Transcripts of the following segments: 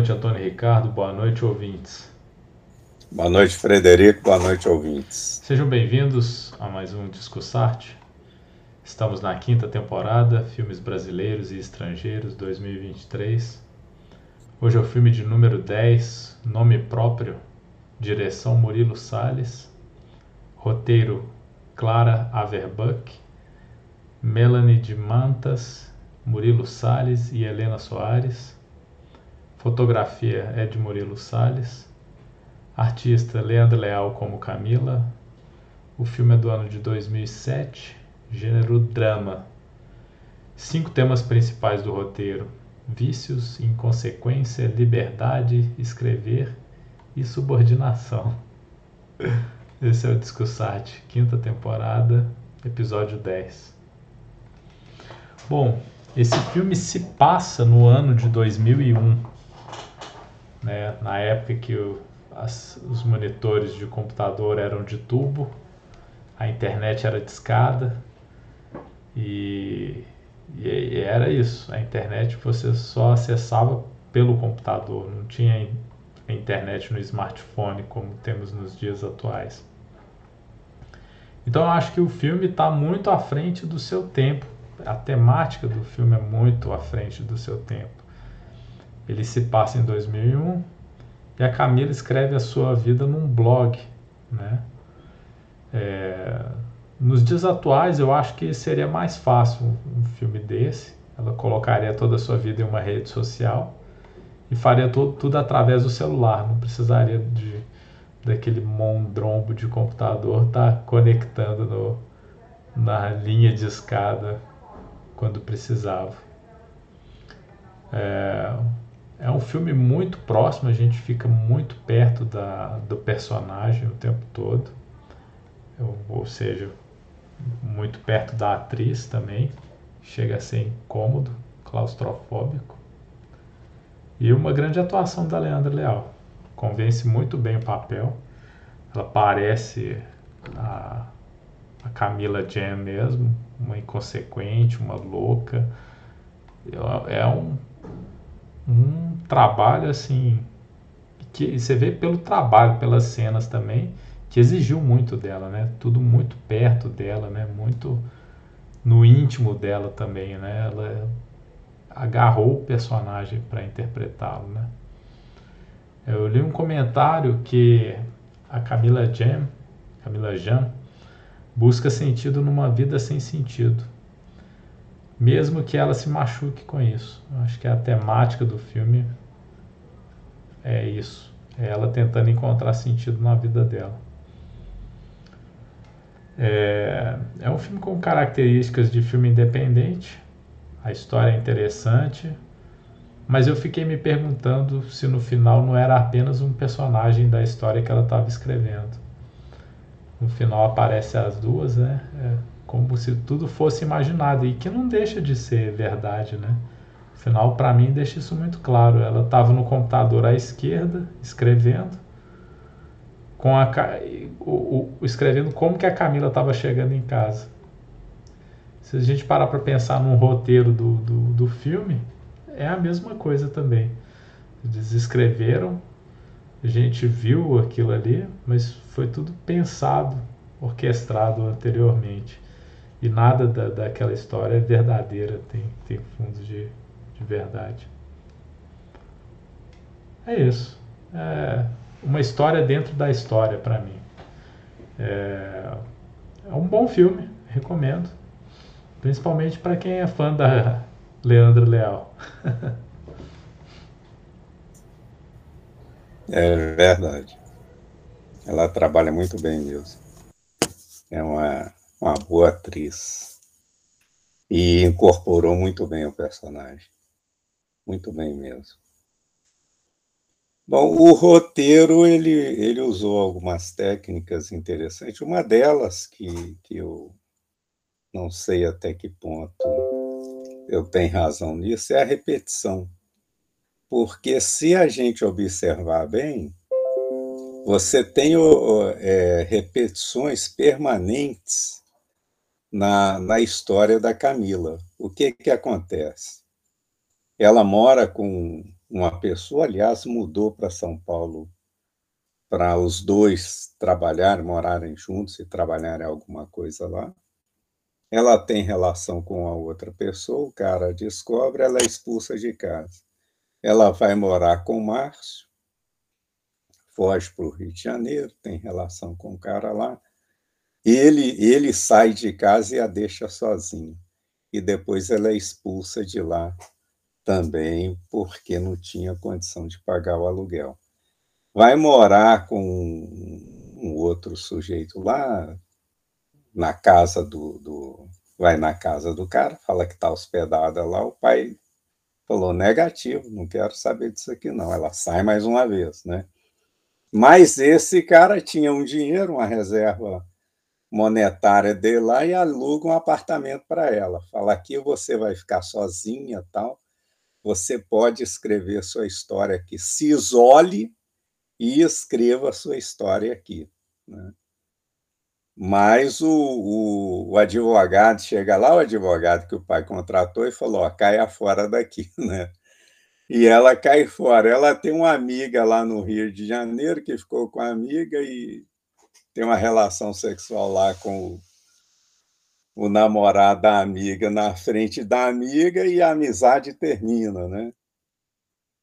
Boa noite, Antônio Ricardo. Boa noite, ouvintes. Boa noite, Frederico. Boa noite, ouvintes. Sejam bem-vindos a mais um Discussarte. Estamos na quinta temporada, Filmes Brasileiros e Estrangeiros 2023. Hoje é o filme de número 10, Nome Próprio, direção Murilo Salles, roteiro Clara Averbuck, Melanie de Mantas, Murilo Salles e Helena Soares Fotografia de Murilo Salles. Artista Leandro Leal como Camila. O filme é do ano de 2007. Gênero drama. Cinco temas principais do roteiro: vícios, inconsequência, liberdade, escrever e subordinação. Esse é o Discussarte, quinta temporada, episódio 10. Bom, esse filme se passa no ano de 2001 né? Na época que o, as, os monitores de computador eram de tubo, a internet era de escada e, e era isso. A internet você só acessava pelo computador, não tinha internet no smartphone como temos nos dias atuais. Então eu acho que o filme está muito à frente do seu tempo. A temática do filme é muito à frente do seu tempo. Ele se passa em 2001 e a Camila escreve a sua vida num blog, né? É, nos dias atuais, eu acho que seria mais fácil um, filme desse. Ela colocaria toda a sua vida em uma rede social e faria tudo, tudo através do celular. Não precisaria de daquele mondrombo de computador estar tá conectando no, na linha de escada quando precisava. É, é um filme muito próximo, a gente fica muito perto da, do personagem o tempo todo, ou seja, muito perto da atriz também, chega a ser incômodo, claustrofóbico. E uma grande atuação da Leandra Leal, convence muito bem o papel, ela parece a, a Camila Jam mesmo, uma inconsequente, uma louca. É um, um trabalho assim que você vê pelo trabalho, pelas cenas também, que exigiu muito dela, né? Tudo muito perto dela, né? Muito no íntimo dela também, né? Ela agarrou o personagem para interpretá-lo, né? Eu li um comentário que a Camila Jam, Camila Jam, busca sentido numa vida sem sentido mesmo que ela se machuque com isso. Acho que a temática do filme é isso. É ela tentando encontrar sentido na vida dela. É, é um filme com características de filme independente. A história é interessante. Mas eu fiquei me perguntando se no final não era apenas um personagem da história que ela estava escrevendo. No final aparece as duas, né? É, como se tudo fosse imaginado e que não deixa de ser verdade, né? Afinal, para mim deixa isso muito claro. Ela estava no computador à esquerda, escrevendo, com a o, o, escrevendo como que a Camila estava chegando em casa. Se a gente parar para pensar num roteiro do, do, do filme, é a mesma coisa também. Eles escreveram, a gente viu aquilo ali, mas foi tudo pensado, orquestrado anteriormente. E nada da, daquela história é verdadeira, tem, tem fundo de, de verdade. É isso. É uma história dentro da história para mim. É, é um bom filme, recomendo. Principalmente para quem é fã da Leandro Leal. é verdade. Ela trabalha muito bem mesmo. É uma uma boa atriz. E incorporou muito bem o personagem. Muito bem mesmo. Bom, o roteiro ele, ele usou algumas técnicas interessantes. Uma delas, que, que eu não sei até que ponto eu tenho razão nisso, é a repetição. Porque se a gente observar bem, você tem é, repetições permanentes na, na história da Camila. O que, que acontece? Ela mora com, uma pessoa, aliás, mudou para São Paulo para os dois trabalharem, morarem juntos e trabalharem alguma coisa lá. Ela tem relação com a outra pessoa, o cara descobre, ela é expulsa de casa. Ela vai morar com o Márcio, foge para o Rio de Janeiro, tem relação com o cara lá. Ele, ele sai de casa e a deixa sozinha. E depois ela é expulsa de lá também, porque não tinha condição de pagar o aluguel. Vai morar com um outro sujeito lá, na casa do, do vai na casa do cara, fala que está hospedada lá, o pai falou negativo, não quero saber disso aqui não. Ela sai mais uma vez, né? Mas esse cara tinha um dinheiro, uma reserva monetária dele lá e aluga um apartamento para ela. Fala aqui você vai ficar sozinha, tal. Você pode escrever sua história aqui. Se isole e escreva sua história aqui. Né? Mas o, o, o, advogado chega lá, o advogado que o pai contratou, e falou: ó, caia fora daqui, né? E ela cai fora. Ela tem uma amiga lá no Rio de Janeiro que ficou com a amiga e tem uma relação sexual lá com o, o namorado da amiga na frente da amiga e a amizade termina, né?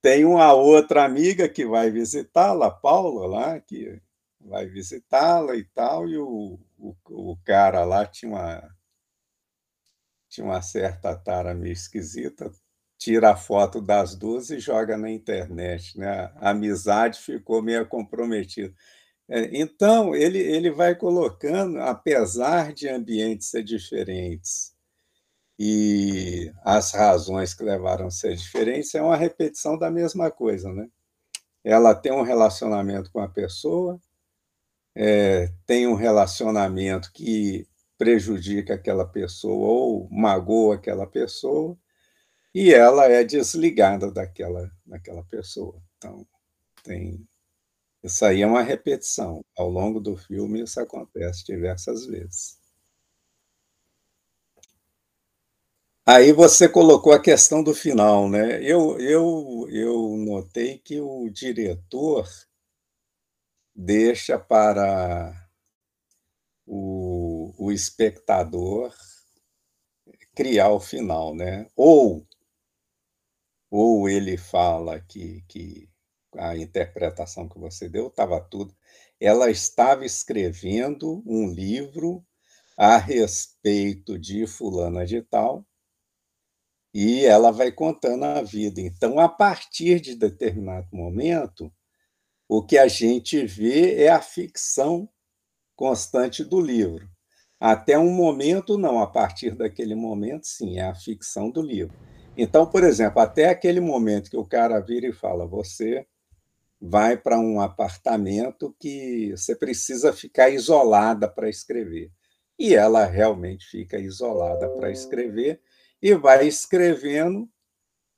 Tem uma outra amiga que vai visitá-la, Paula, lá, que vai visitá-la e tal, e o, o, o cara lá tinha uma, tinha uma certa tara meio esquisita, tira a foto das duas e joga na internet. Né? A amizade ficou meio comprometida. É, então, ele, ele vai colocando, apesar de ambientes ser diferentes e as razões que levaram a ser diferentes, é uma repetição da mesma coisa. Né? Ela tem um relacionamento com a pessoa, é, tem um relacionamento que prejudica aquela pessoa ou magoa aquela pessoa, e ela é desligada daquela, daquela pessoa. Então, tem. Isso aí é uma repetição. Ao longo do filme, isso acontece diversas vezes. Aí você colocou a questão do final, né? Eu, eu, eu notei que o diretor deixa para o, o espectador criar o final, né? Ou, ou ele fala que, que a interpretação que você deu estava tudo. Ela estava escrevendo um livro a respeito de fulana de tal, e ela vai contando a vida. Então, a partir de determinado momento, o que a gente vê é a ficção constante do livro. Até um momento, não, a partir daquele momento, sim, é a ficção do livro. Então, por exemplo, até aquele momento que o cara vira e fala: você vai para um apartamento que você precisa ficar isolada para escrever. E ela realmente fica isolada para escrever e vai escrevendo,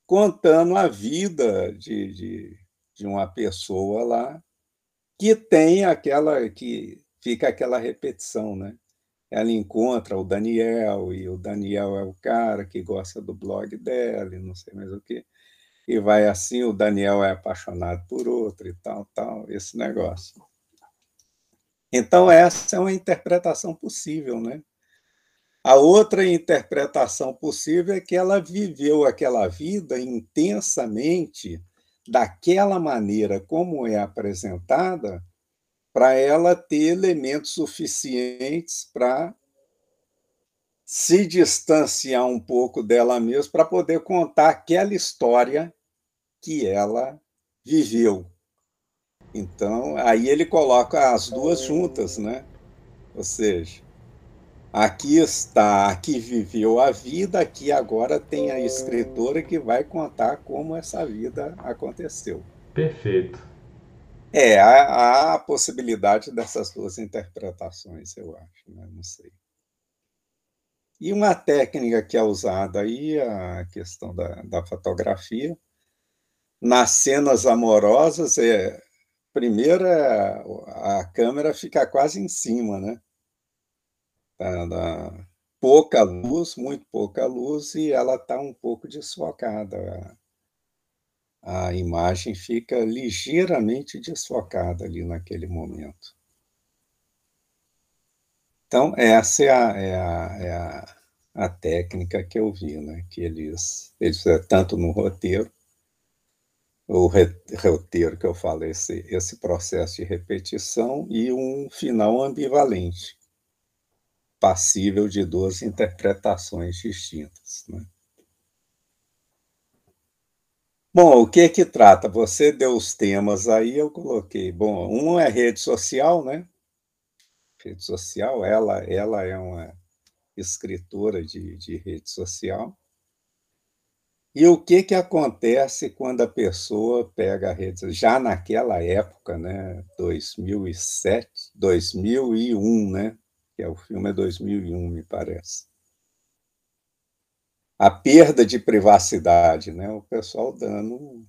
contando a vida de, de de uma pessoa lá que tem aquela que fica aquela repetição, né? Ela encontra o Daniel e o Daniel é o cara que gosta do blog dela, e não sei mais o que. E vai assim, o Daniel é apaixonado por outro e tal, tal, esse negócio. Então essa é uma interpretação possível, né? A outra interpretação possível é que ela viveu aquela vida intensamente daquela maneira como é apresentada, para ela ter elementos suficientes para se distanciar um pouco dela mesma, para poder contar aquela história que ela viveu. Então, aí ele coloca as duas juntas, né? Ou seja, Aqui está, aqui viveu a vida, aqui agora tem a escritora que vai contar como essa vida aconteceu. Perfeito. É, há, há a possibilidade dessas duas interpretações, eu acho, né? não sei. E uma técnica que é usada aí, a questão da, da fotografia, nas cenas amorosas, é, primeiro é, a câmera fica quase em cima, né? Da pouca luz, muito pouca luz, e ela está um pouco desfocada, a, a imagem fica ligeiramente desfocada ali naquele momento. Então, essa é a, é a, é a, a técnica que eu vi, né? que eles, eles tanto no roteiro, o roteiro que eu falo, esse, esse processo de repetição e um final ambivalente, passível de duas interpretações distintas. Né? Bom, o que que trata? Você deu os temas aí, eu coloquei. Bom, um é rede social, né? Rede social, ela, ela é uma escritora de, de rede social. E o que, que acontece quando a pessoa pega a rede já naquela época, né, 2007, 2001, né, que é o filme é 2001, me parece. A perda de privacidade, né, o pessoal dando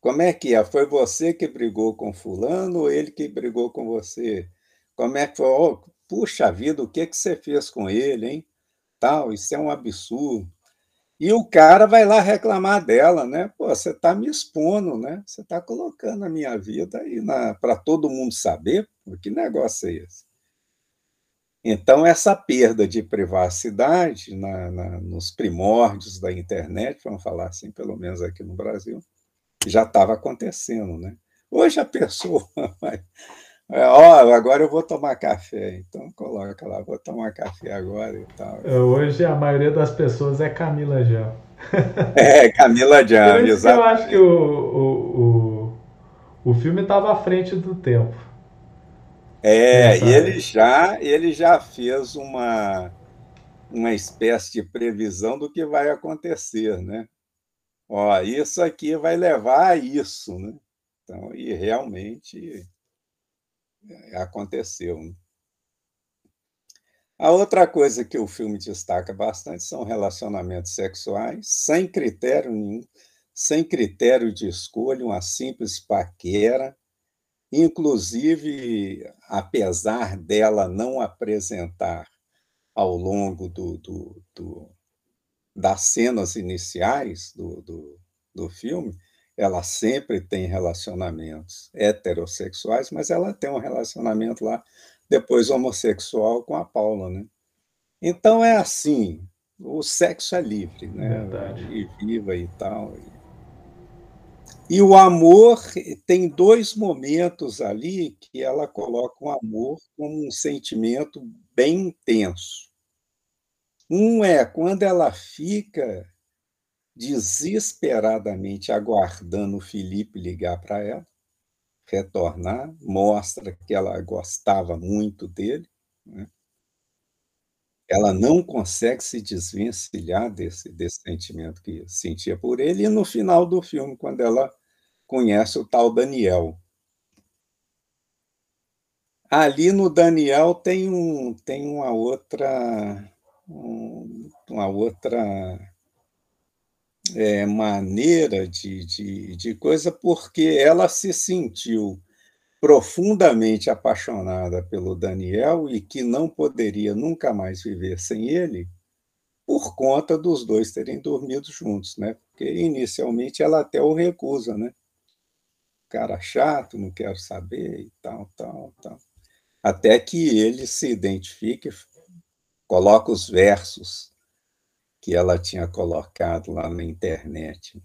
como é que é? Foi você que brigou com fulano ou ele que brigou com você? Como é que foi? Oh, puxa vida, o que que você fez com ele, hein? Tal, isso é um absurdo. E o cara vai lá reclamar dela, né? Pô, você está me expondo, né? Você está colocando a minha vida aí para todo mundo saber. Que negócio é esse? Então, essa perda de privacidade na, na, nos primórdios da internet, vamos falar assim, pelo menos aqui no Brasil, já estava acontecendo, né? Hoje a pessoa é, ó, agora eu vou tomar café, então coloca lá, vou tomar café agora e tal. É, hoje a maioria das pessoas é Camila Jam. É, Camila Jam, exato. Eu acho que o, o, o, o filme estava à frente do tempo. É, e ele já, ele já fez uma, uma espécie de previsão do que vai acontecer, né? Ó, isso aqui vai levar a isso, né? Então, e realmente aconteceu. Né? A outra coisa que o filme destaca bastante são relacionamentos sexuais, sem critério nenhum, sem critério de escolha, uma simples paquera. Inclusive, apesar dela não apresentar ao longo do, do, do das cenas iniciais do, do, do filme, ela sempre tem relacionamentos heterossexuais, mas ela tem um relacionamento lá, depois homossexual, com a Paula, né? Então é assim, o sexo é livre, né? Verdade. E viva e tal. E o amor tem dois momentos ali que ela coloca o amor como um sentimento bem intenso. Um é quando ela fica desesperadamente aguardando o Felipe ligar para ela, retornar, mostra que ela gostava muito dele. Né? Ela não consegue se desvencilhar desse, desse sentimento que sentia por ele, e no final do filme, quando ela conhece o tal Daniel. Ali no Daniel tem, um, tem uma outra. Um, uma outra é, maneira de, de, de coisa, porque ela se sentiu profundamente apaixonada pelo Daniel e que não poderia nunca mais viver sem ele, por conta dos dois terem dormido juntos, né? Porque inicialmente ela até o recusa, né? Cara chato, não quero saber e tal, tal, tal. Até que ele se identifique, coloca os versos que ela tinha colocado lá na internet.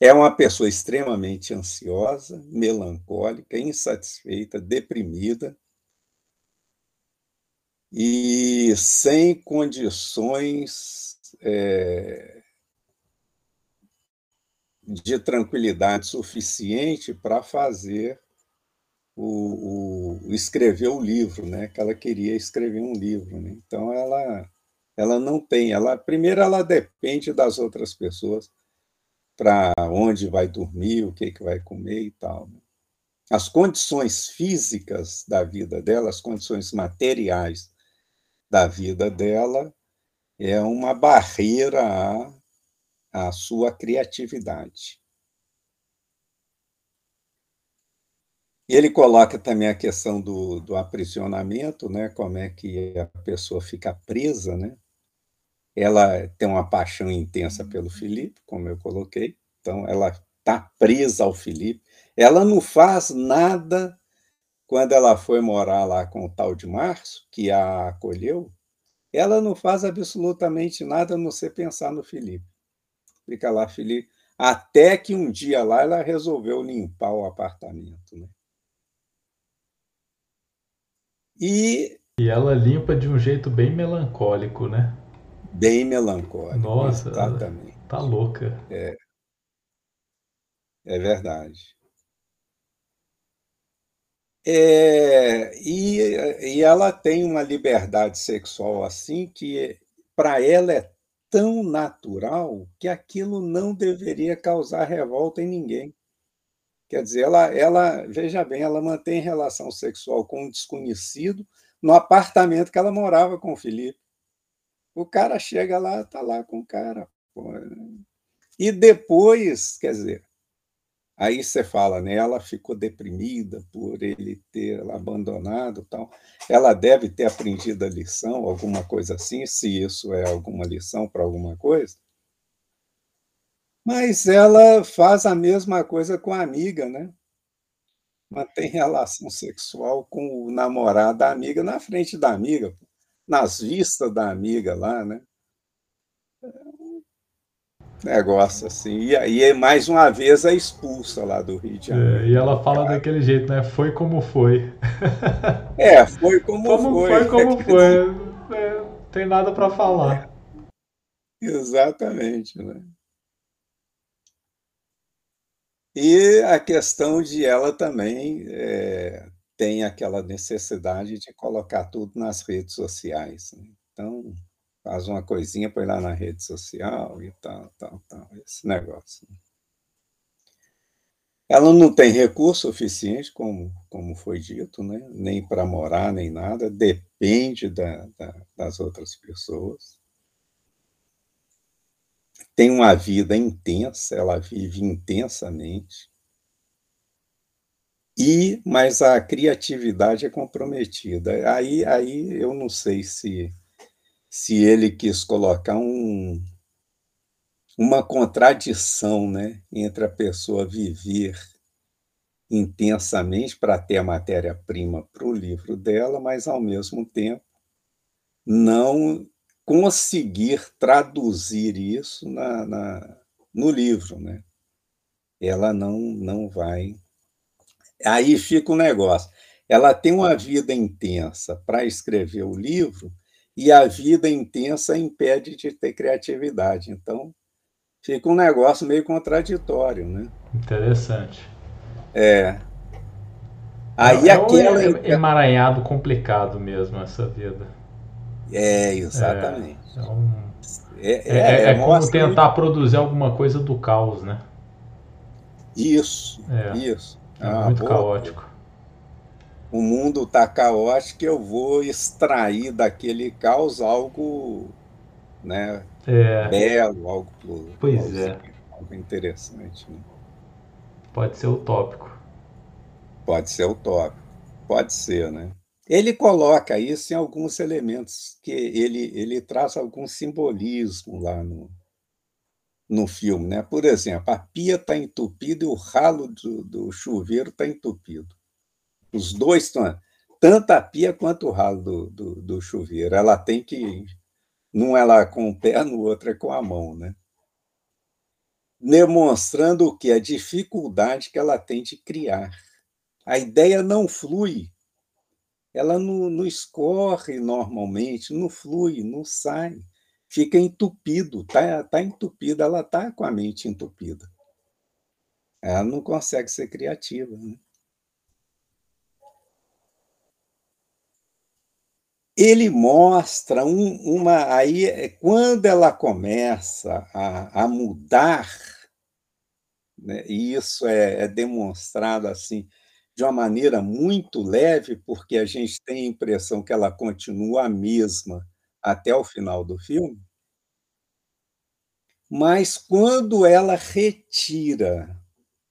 É uma pessoa extremamente ansiosa, melancólica, insatisfeita, deprimida e sem condições é, de tranquilidade suficiente para fazer o, o, escrever o livro, né? Que ela queria escrever um livro. Né? Então ela ela não tem. Ela primeiro ela depende das outras pessoas para onde vai dormir, o que que vai comer e tal. Né? As condições físicas da vida dela, as condições materiais da vida dela é uma barreira à, à sua criatividade. E ele coloca também a questão do, do aprisionamento, né? como é que a pessoa fica presa, né? Ela tem uma paixão intensa pelo Felipe, como eu coloquei, Então ela está presa ao Felipe. Ela não faz nada quando ela foi morar lá com o tal de Márcio, que a acolheu, ela não faz absolutamente nada a não ser pensar no Felipe. Fica lá, Felipe. Até que um dia lá ela resolveu limpar o apartamento. Né? E, e ela limpa de um jeito bem melancólico, né? Bem melancólico. Nossa, exatamente. Tá louca. É, é verdade. É, e, e ela tem uma liberdade sexual assim que para ela é tão natural que aquilo não deveria causar revolta em ninguém. Quer dizer, ela, ela, veja bem, ela mantém relação sexual com um desconhecido no apartamento que ela morava com o Felipe. O cara chega lá, tá lá com o cara. Pô. E depois, quer dizer, Aí você fala, né? Ela ficou deprimida por ele ter abandonado, tal. Ela deve ter aprendido a lição, alguma coisa assim, se isso é alguma lição para alguma coisa. Mas ela faz a mesma coisa com a amiga, né? Mantém relação sexual com o namorado da amiga na frente da amiga, nas vistas da amiga lá, né? negócio assim. E aí, mais uma vez, é expulsa lá do Rio de Janeiro. É, e ela fala Cara. daquele jeito, né? Foi como foi. É, foi como, como foi. Foi como foi. É, não tem nada para falar. É. Exatamente, né? E a questão de ela também é, tem aquela necessidade de colocar tudo nas redes sociais. Né? Então, faz uma coisinha, põe lá na rede social e tal, tal, tal, esse negócio. Ela não tem recurso suficiente, como, como foi dito, né? nem para morar, nem nada, depende da, da, das outras pessoas. Tem uma vida intensa, ela vive intensamente. E, mas a criatividade é comprometida. Aí, aí eu não sei se se ele quis colocar um, uma contradição né, entre a pessoa viver intensamente para ter a matéria-prima para o livro dela, mas, ao mesmo tempo, não conseguir traduzir isso na, na, no livro. Né? Ela não, não vai. Aí fica o um negócio. Ela tem uma vida intensa para escrever o livro, e a vida intensa impede de ter criatividade. Então, fica um negócio meio contraditório, né? Interessante. É. Aí é, aquela é emaranhado complicado mesmo essa vida. É, exatamente. É, um... é, é, é, é como tentar produzir alguma coisa do caos, né? Isso, isso. É muito boa, caótico o mundo está caótico, eu vou extrair daquele caos algo né, é. belo, algo, pois algo, é. algo interessante. Né? Pode ser utópico. Pode ser utópico, pode ser, né? Ele coloca isso em alguns elementos, que ele, ele traz algum simbolismo lá no, no filme. Né? Por exemplo, a pia está entupida e o ralo do, do chuveiro está entupido. Os dois estão. Tanto a pia quanto o ralo do, do, do chuveiro. Ela tem que. Num ela com o pé, no outro é com a mão, né? Demonstrando o que? A dificuldade que ela tem de criar. A ideia não flui. Ela não, não escorre normalmente, não flui, não sai. Fica entupido, está tá entupida, ela está com a mente entupida. Ela não consegue ser criativa. Né? ele mostra um, uma. Aí, é, quando ela começa a, a mudar, né, e isso é, é, demonstrado assim de uma maneira muito leve, porque a gente tem a impressão que ela continua a mesma até o final do filme. Mas quando ela retira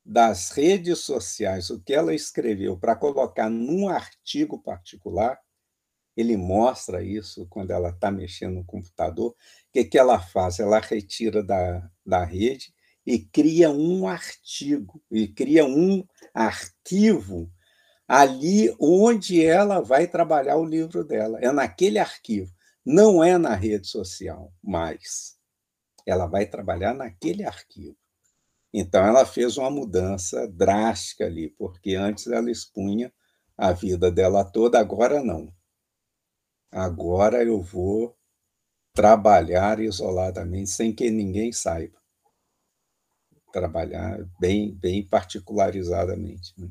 das redes sociais o que ela escreveu para colocar num artigo particular, ele mostra isso quando ela está mexendo no computador. O que, que ela faz? Ela retira da, da rede e cria um artigo, e cria um arquivo ali onde ela vai trabalhar o livro dela. É naquele arquivo, não é na rede social mais. Ela vai trabalhar naquele arquivo. Então, ela fez uma mudança drástica ali, porque antes ela expunha a vida dela toda, agora não. Agora eu vou trabalhar isoladamente, sem que ninguém saiba. Trabalhar bem, bem particularizadamente. Né?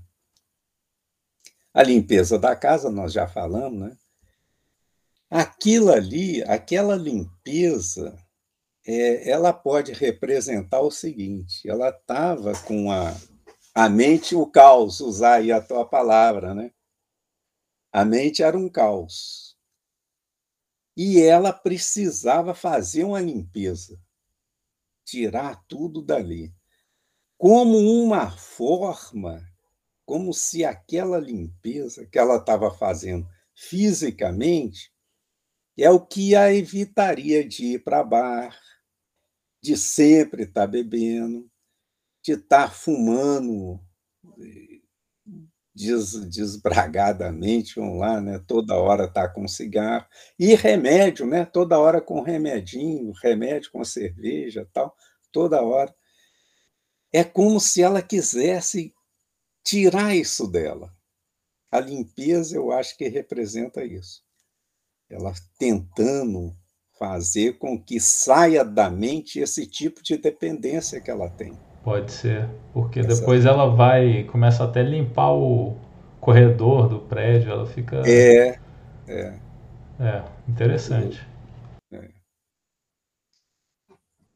A limpeza da casa, nós já falamos, né? Aquilo ali, aquela limpeza, é, ela pode representar o seguinte: ela estava com a, a mente, o caos, usar aí a tua palavra, né? A mente era um caos. E ela precisava fazer uma limpeza, tirar tudo dali. Como uma forma, como se aquela limpeza que ela estava fazendo fisicamente é o que a evitaria de ir para bar, de sempre estar tá bebendo, de estar tá fumando des, desbragadamente, vamos lá, né? toda hora está com cigarro, e remédio, né? toda hora com remedinho, remédio com cerveja, tal, toda hora. É como se ela quisesse tirar isso dela. A limpeza, eu acho que representa isso. Ela tentando fazer com que saia da mente esse tipo de dependência que ela tem. Pode ser, porque Essa... depois ela vai, começa até a limpar o corredor do prédio, ela fica. É, é. É, interessante. É.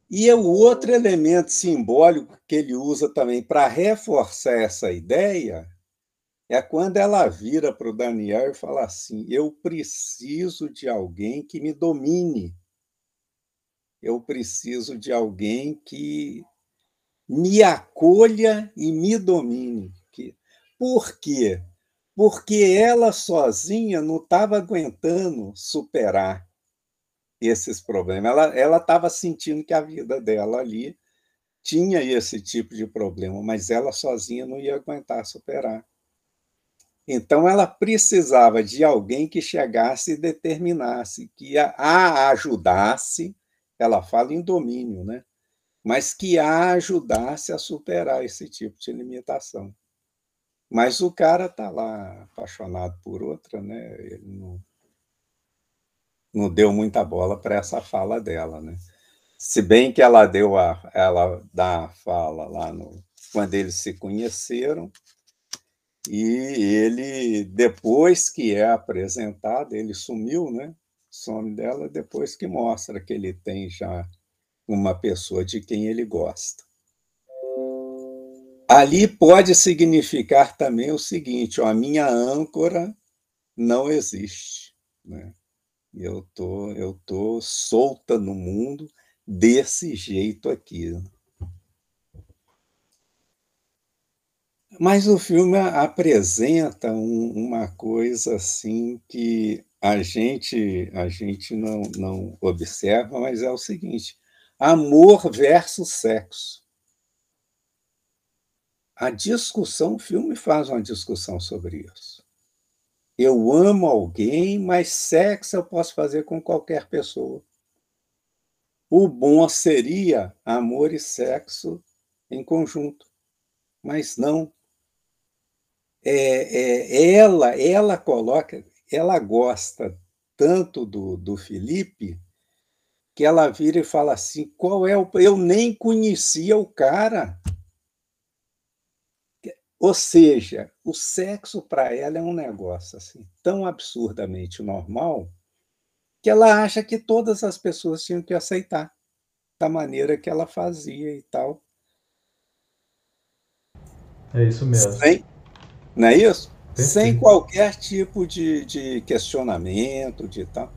E o outro elemento simbólico que ele usa também para reforçar essa ideia é quando ela vira para o Daniel e fala assim: Eu preciso de alguém que me domine. Eu preciso de alguém que me acolha e me domine. Por quê? Porque ela sozinha não estava aguentando superar esses problemas. Ela estava sentindo que a vida dela ali tinha esse tipo de problema, mas ela sozinha não ia aguentar superar. Então, ela precisava de alguém que chegasse e determinasse, que a ajudasse, ela fala em domínio, né? mas que a ajudasse a superar esse tipo de limitação. Mas o cara está lá apaixonado por outra, né? ele não, não deu muita bola para essa fala dela. Né? Se bem que ela deu a, ela dá a fala lá no, quando eles se conheceram, e ele, depois que é apresentado, ele sumiu, né? Some dela depois que mostra que ele tem já uma pessoa de quem ele gosta. Ali pode significar também o seguinte: ó, a minha âncora não existe. Né? Eu tô, eu tô solta no mundo desse jeito aqui. Mas o filme apresenta um, uma coisa assim que a gente a gente não, não observa, mas é o seguinte: amor versus sexo. A discussão, o filme faz uma discussão sobre isso. Eu amo alguém, mas sexo eu posso fazer com qualquer pessoa. O bom seria amor e sexo em conjunto, mas não é, é, ela, ela coloca, ela gosta tanto do, do Felipe que ela vira e fala assim: qual é o. Eu nem conhecia o cara. Ou seja, o sexo para ela é um negócio assim tão absurdamente normal que ela acha que todas as pessoas tinham que aceitar da maneira que ela fazia e tal. É isso mesmo. Sem, não é isso? Sem qualquer tipo de, de questionamento, de tal.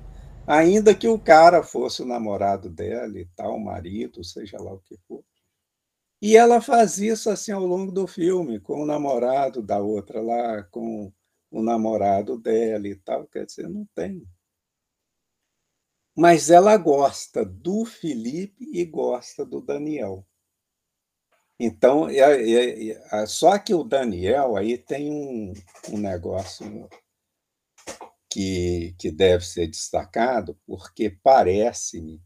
Ainda que o cara fosse o namorado dela e tal, o marido, seja lá o que for. E ela faz isso assim ao longo do filme, com o namorado da outra lá, com o namorado dela e tal. Quer dizer, não tem. Mas ela gosta do Felipe e gosta do Daniel. Então, é, é, é, só que o Daniel aí tem um, um negócio que, que deve ser destacado, porque parece-me,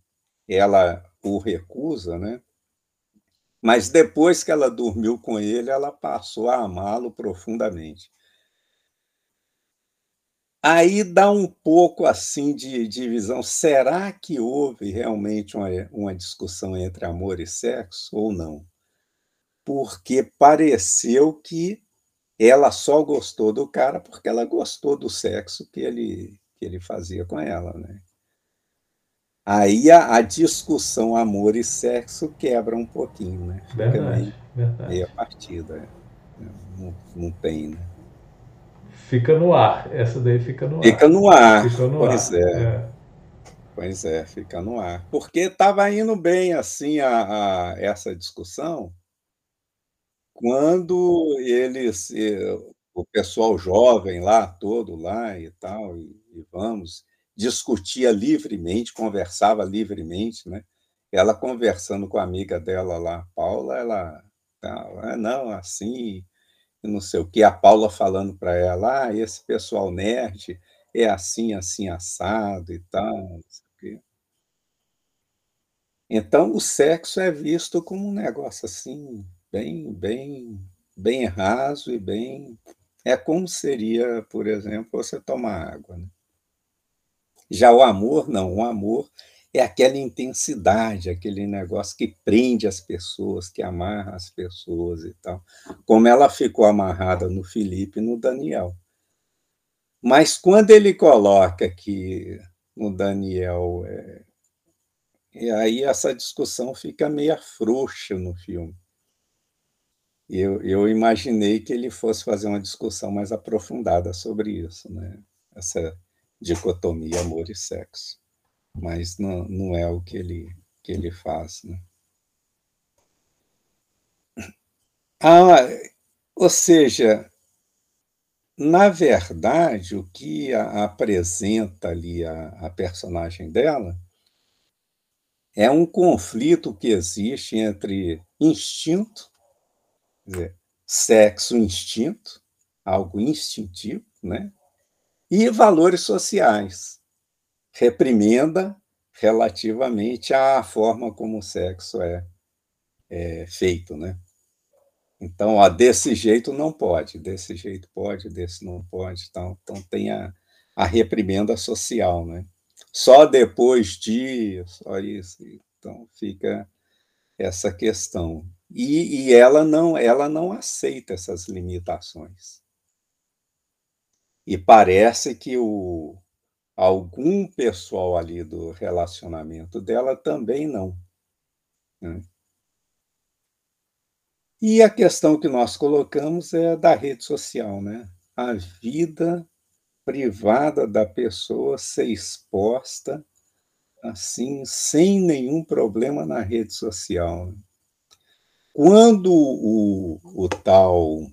ela o recusa, né? mas depois que ela dormiu com ele, ela passou a amá-lo profundamente. Aí dá um pouco assim de divisão. Será que houve realmente uma, uma discussão entre amor e sexo ou não? Porque pareceu que ela só gostou do cara porque ela gostou do sexo que ele, que ele fazia com ela, né? Aí a, a discussão amor e sexo quebra um pouquinho, né? Fica verdade, meio, verdade. meio a partida. Né? Não, não tem, né? Fica no ar. Essa daí fica no fica ar. No ar. Fica no pois ar. É. é. Pois é, fica no ar. Porque estava indo bem assim a, a, essa discussão quando eles, o pessoal jovem lá, todo lá e tal, e, e vamos, discutia livremente, conversava livremente, né? Ela conversando com a amiga dela lá, Paula, ela, ah, não, assim, não sei o que, a Paula falando para ela, ah, esse pessoal nerd é assim, assim, assado e tal. Então, o sexo é visto como um negócio assim, bem, bem, bem raso e bem. É como seria, por exemplo, você tomar água. Né? Já o amor, não. O amor é aquela intensidade, aquele negócio que prende as pessoas, que amarra as pessoas e tal. Como ela ficou amarrada no Felipe e no Daniel. Mas quando ele coloca que no Daniel. É... E aí essa discussão fica meio frouxa no filme. Eu, eu imaginei que ele fosse fazer uma discussão mais aprofundada sobre isso, né? essa dicotomia amor e sexo mas não, não é o que ele, que ele faz. Né? Ah, ou seja, na verdade, o que a, apresenta ali a, a personagem dela é um conflito que existe entre instinto, dizer, sexo instinto, algo instintivo, né? e valores sociais reprimenda relativamente à forma como o sexo é, é feito, né? Então, ó, desse jeito não pode, desse jeito pode, desse não pode. Então, então tem a, a reprimenda social, né? Só depois disso, só isso. Então fica essa questão. E, e ela não, ela não aceita essas limitações. E parece que o, algum pessoal ali do relacionamento dela também não. Né? E a questão que nós colocamos é da rede social, né? A vida privada da pessoa ser exposta assim, sem nenhum problema na rede social. Né? Quando o, o tal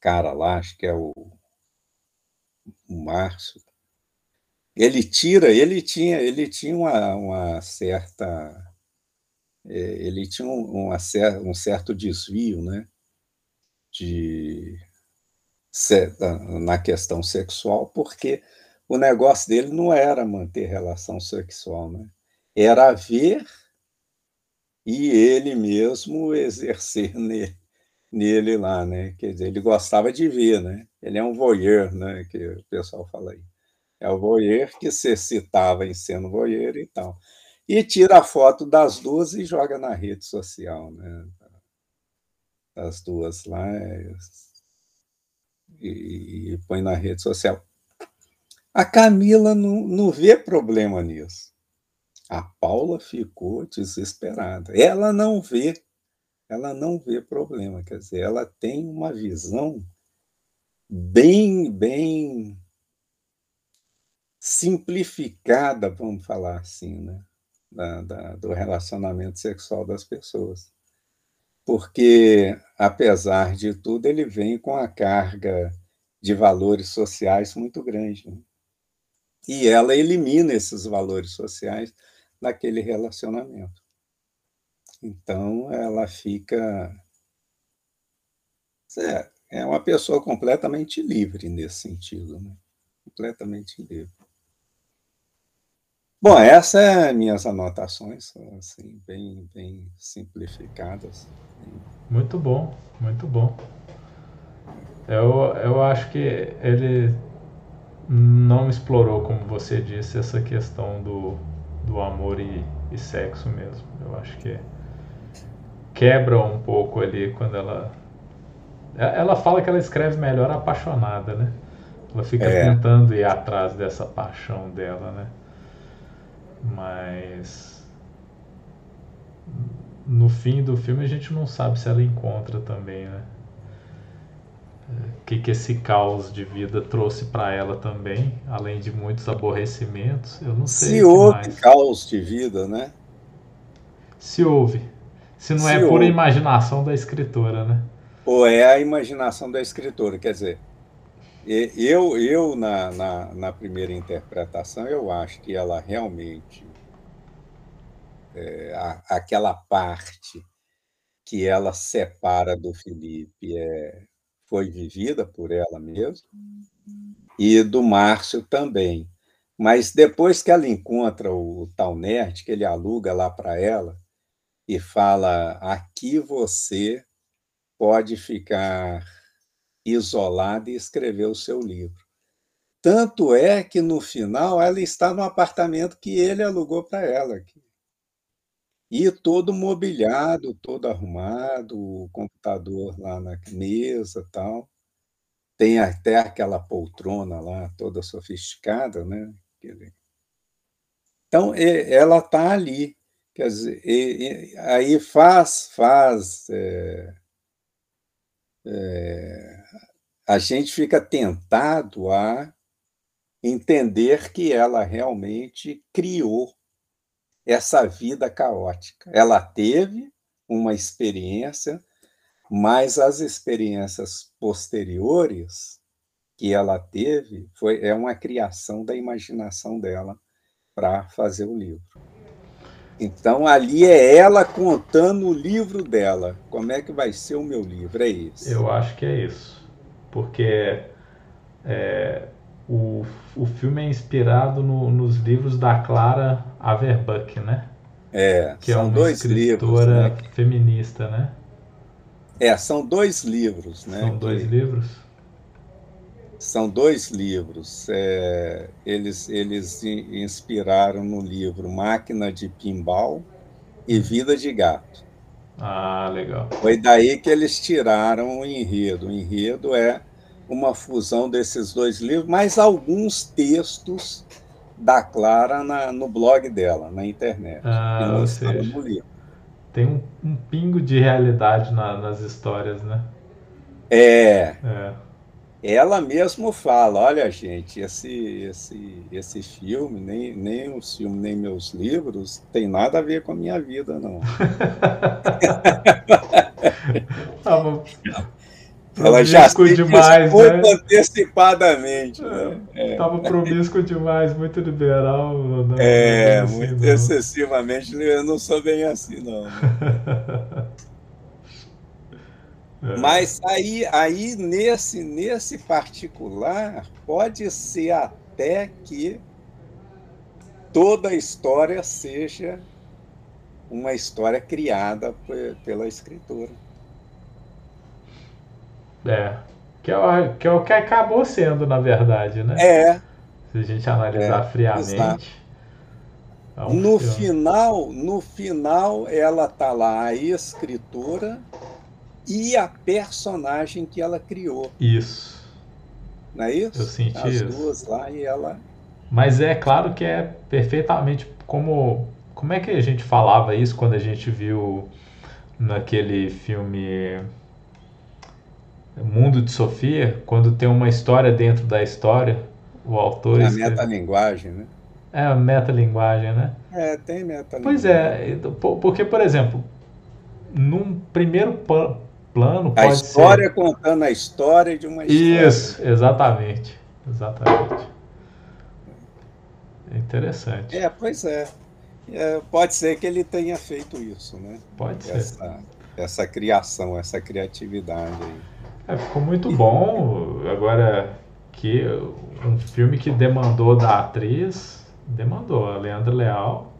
cara lá, acho que é o o Márcio, ele tira, ele tinha, ele tinha uma, uma certa, é, ele tinha uma, um certo desvio, né, de na questão sexual, porque o negócio dele não era manter relação sexual, né? Era ver e ele mesmo exercer nele, nele lá, né? Quer dizer, ele gostava de ver, né? Ele é um voyeur, né? Que o pessoal fala aí. É o voyeur que se citava em sendo voyeur e tal. E tira a foto das duas e joga na rede social, né? As duas lá é, e, e põe na rede social. A Camila não, não vê problema nisso. A Paula ficou desesperada. Ela não vê ela não vê problema, quer dizer, ela tem uma visão bem, bem simplificada, vamos falar assim, né? Da, da, do relacionamento sexual das pessoas. Porque, apesar de tudo, ele vem com a carga de valores sociais muito grande. Né? E ela elimina esses valores sociais naquele relacionamento. Então, ela fica. É, uma pessoa completamente livre nesse sentido, né? completamente livre. Bom, essas é minhas anotações, assim, bem, bem simplificadas. Muito bom, muito bom. Eu, eu acho que ele não explorou, como você disse, essa questão do, do amor e, e sexo mesmo. Eu acho que quebra um pouco ali quando ela. Ela fala que ela escreve melhor apaixonada, né? Ela fica é. tentando ir atrás dessa paixão dela, né? Mas no fim do filme a gente não sabe se ela encontra também, né? O que, que esse caos de vida trouxe para ela também, além de muitos aborrecimentos, eu não sei. Se houve mais. caos de vida, né? Se houve. Se não Se é pura imaginação da escritora, né? Ou é a imaginação da escritora, quer dizer, eu, eu na, na, na, primeira interpretação, eu acho que ela realmente, é, a, aquela parte que ela separa do Felipe é, foi vivida por ela mesma, e do Márcio também. Mas depois que ela encontra o, tal nerd, que ele aluga lá para ela, e fala: aqui você pode ficar isolada e escrever o seu livro. Tanto é que, no final, ela está no apartamento que ele alugou para ela. E todo mobiliado, todo arrumado, o computador lá na mesa tal. Tem até aquela poltrona lá, toda sofisticada, né? Então, ela está ali. Quer dizer, aí faz, faz é, é, a gente fica tentado a entender que ela realmente criou essa vida caótica. Ela teve uma experiência, mas as experiências posteriores que ela teve foi é uma criação da imaginação dela para fazer o livro. Então, ali é ela contando o livro dela. Como é que vai ser o meu livro? É isso. Eu acho que é isso. Porque é, o, o filme é inspirado no, nos livros da Clara Averbuck, né? É, que é são é uma dois livros, né? feminista, né? É, são dois livros, né? São dois que... livros? São dois livros. É, eles, eles inspiraram no livro Máquina de Pinball e Vida de Gato. Ah, legal. Foi daí que eles tiraram o enredo. O enredo é uma fusão desses dois livros, mais alguns textos da Clara na, no blog dela, na internet. Ah, ou seja, tem um, um, pingo de realidade na, nas histórias, né? É. é ela mesmo fala, olha gente, esse esse esse filme, nem, nem o filme, nem meus livros, tem nada a ver com a minha vida, não. Tava ela já se demais, muito né? antecipadamente. Né? É. Tava promíscuo demais, muito liberal. Não, é, assim, muito não. excessivamente, eu não sou bem assim, não. É. Mas aí, aí nesse, nesse particular, pode ser até que toda a história seja uma história criada pela escritora. É. Que é, o, que é o que acabou sendo, na verdade, né? É. Se a gente analisar é, friamente. É um no filme. final, no final, ela tá lá, a escritora e a personagem que ela criou. Isso. Não é isso? Eu senti As isso. duas lá e ela. Mas é claro que é perfeitamente como. Como é que a gente falava isso quando a gente viu naquele filme Mundo de Sofia, quando tem uma história dentro da história, o autor. É a metalinguagem, né? É a metalinguagem, né? É, tem metalinguagem. Pois é, porque, por exemplo, num primeiro plano a história ser... contando a história de uma história. Isso, exatamente. Exatamente. É interessante. É, pois é. É, pode ser que ele tenha feito isso, né? Pode essa, ser. Essa criação, essa criatividade aí. É, ficou muito bom. Agora, que um filme que demandou da atriz, demandou. A Leandra Leal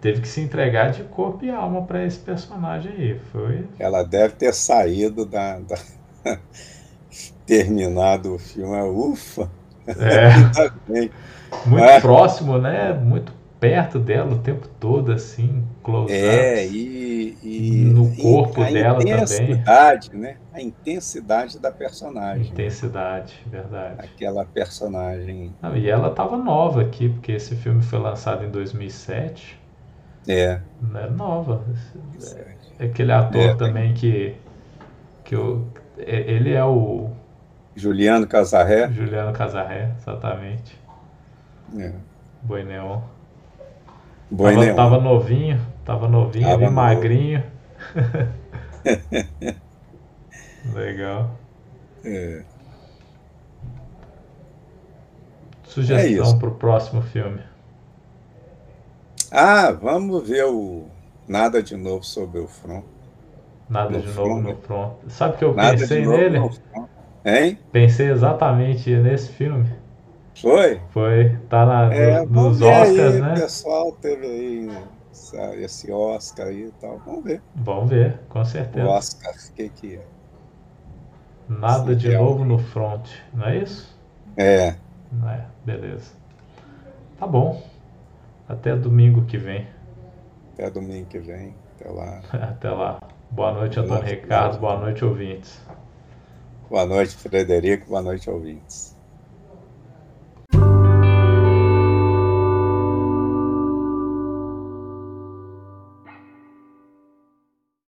teve que se entregar de corpo e alma para esse personagem aí. Foi. Ela deve ter saído da. da... terminado o filme, ufa! É. Muito próximo, né? Muito perto dela o tempo todo, assim, close É, e, e no corpo e dela também. A intensidade, né? A intensidade da personagem. Intensidade, verdade. Aquela personagem. Não, e ela estava nova aqui, porque esse filme foi lançado em 2007. É. É nova. É aquele ator é, também que. que eu, é, ele é o. Juliano Casarré. Juliano Casarré, exatamente. É. Boi Neon. Boi tava, tava novinho, tava novinho, tava ali, magrinho. Legal. É. Sugestão é para o próximo filme. Ah, vamos ver o Nada de Novo sobre o Front. Nada no de front. novo no front. Sabe que eu Nada pensei nele? Hein? Pensei exatamente nesse filme. Foi? Foi. Tá na, é, nos Oscars, aí, né? O pessoal teve aí esse Oscar aí e tal. Vamos ver. Vamos ver, com certeza. O Oscar, o que que é? Nada Sim, de é novo no front, não é isso? É. É, beleza. Tá bom. Até domingo que vem. Até domingo que vem. Até lá. Até lá. Boa noite, Antônio Ricardo. Boa noite, ouvintes. Boa noite, Frederico. Boa noite, ouvintes.